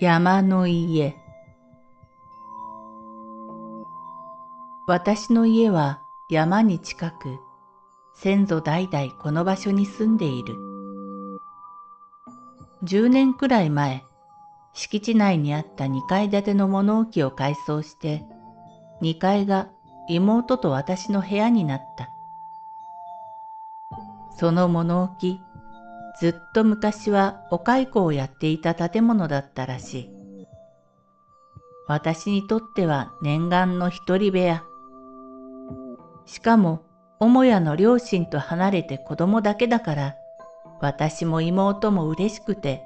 山の家。私の家は山に近く先祖代々この場所に住んでいる。10年くらい前敷地内にあった2階建ての物置を改装して2階が妹と私の部屋になった。その物置ずっと昔はお蚕をやっていた建物だったらしい。私にとっては念願の一人部屋。しかも、母屋の両親と離れて子供だけだから、私も妹も嬉しくて、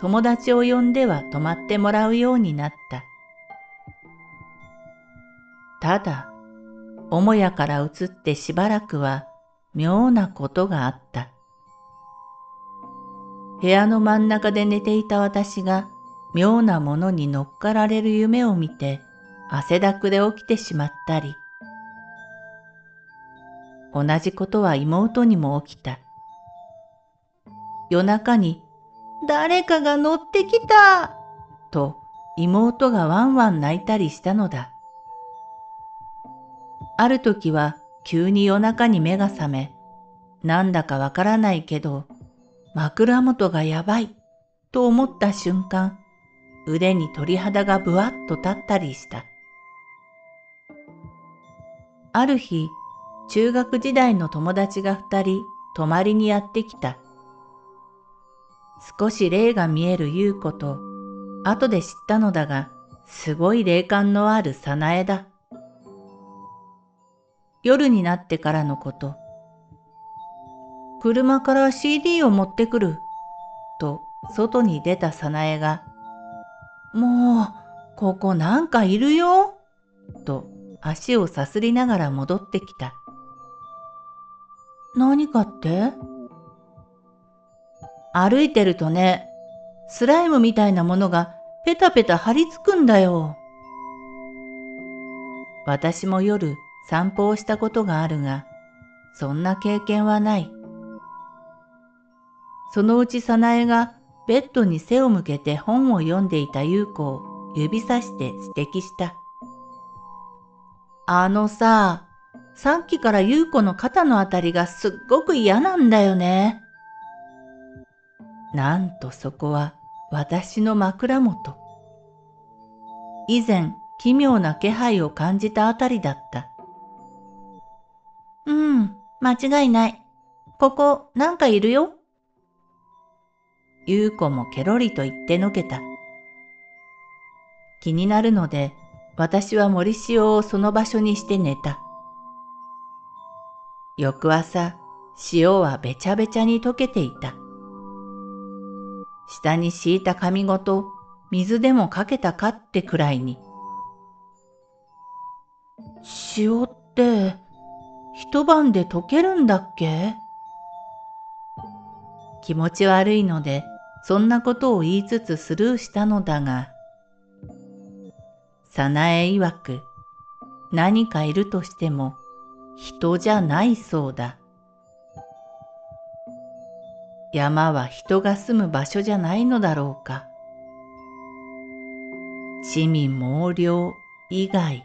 友達を呼んでは泊まってもらうようになった。ただ、母屋から移ってしばらくは妙なことがあった。部屋の真ん中で寝ていた私が妙なものに乗っかられる夢を見て汗だくで起きてしまったり、同じことは妹にも起きた。夜中に誰かが乗ってきたと妹がワンワン泣いたりしたのだ。ある時は急に夜中に目が覚め、なんだかわからないけど枕元がやばいと思った瞬間、腕に鳥肌がぶわっと立ったりした。ある日、中学時代の友達が二人泊まりにやってきた。少し霊が見える優子と、後で知ったのだが、すごい霊感のある早苗だ。夜になってからのこと、車から CD を持ってくる。と外に出た早苗が、もう、ここなんかいるよ。と足をさすりながら戻ってきた。何かって？歩いてるとね、スライムみたいなものがペタペタ張り付くんだよ。私も夜散歩をしたことがあるが、そんな経験はない。そのうち早苗がベッドに背を向けて本を読んでいた優子を指さして指摘した。あのさ、さっきから優子の肩のあたりがすっごく嫌なんだよね。なんとそこは私の枕元。以前奇妙な気配を感じたあたりだった。うん、間違いない。ここなんかいるよ。優子もケロリと言ってのけた。気になるので、私は森塩をその場所にして寝た。翌朝、塩はべちゃべちゃに溶けていた。下に敷いた紙ごと水でもかけたかってくらいに。塩って一晩で溶けるんだっけ？気持ち悪いのでそんなことを言いつつスルーしたのだが、早苗曰く何かいるとしても人じゃないそうだ。山は人が住む場所じゃないのだろうか。地味猛量以外。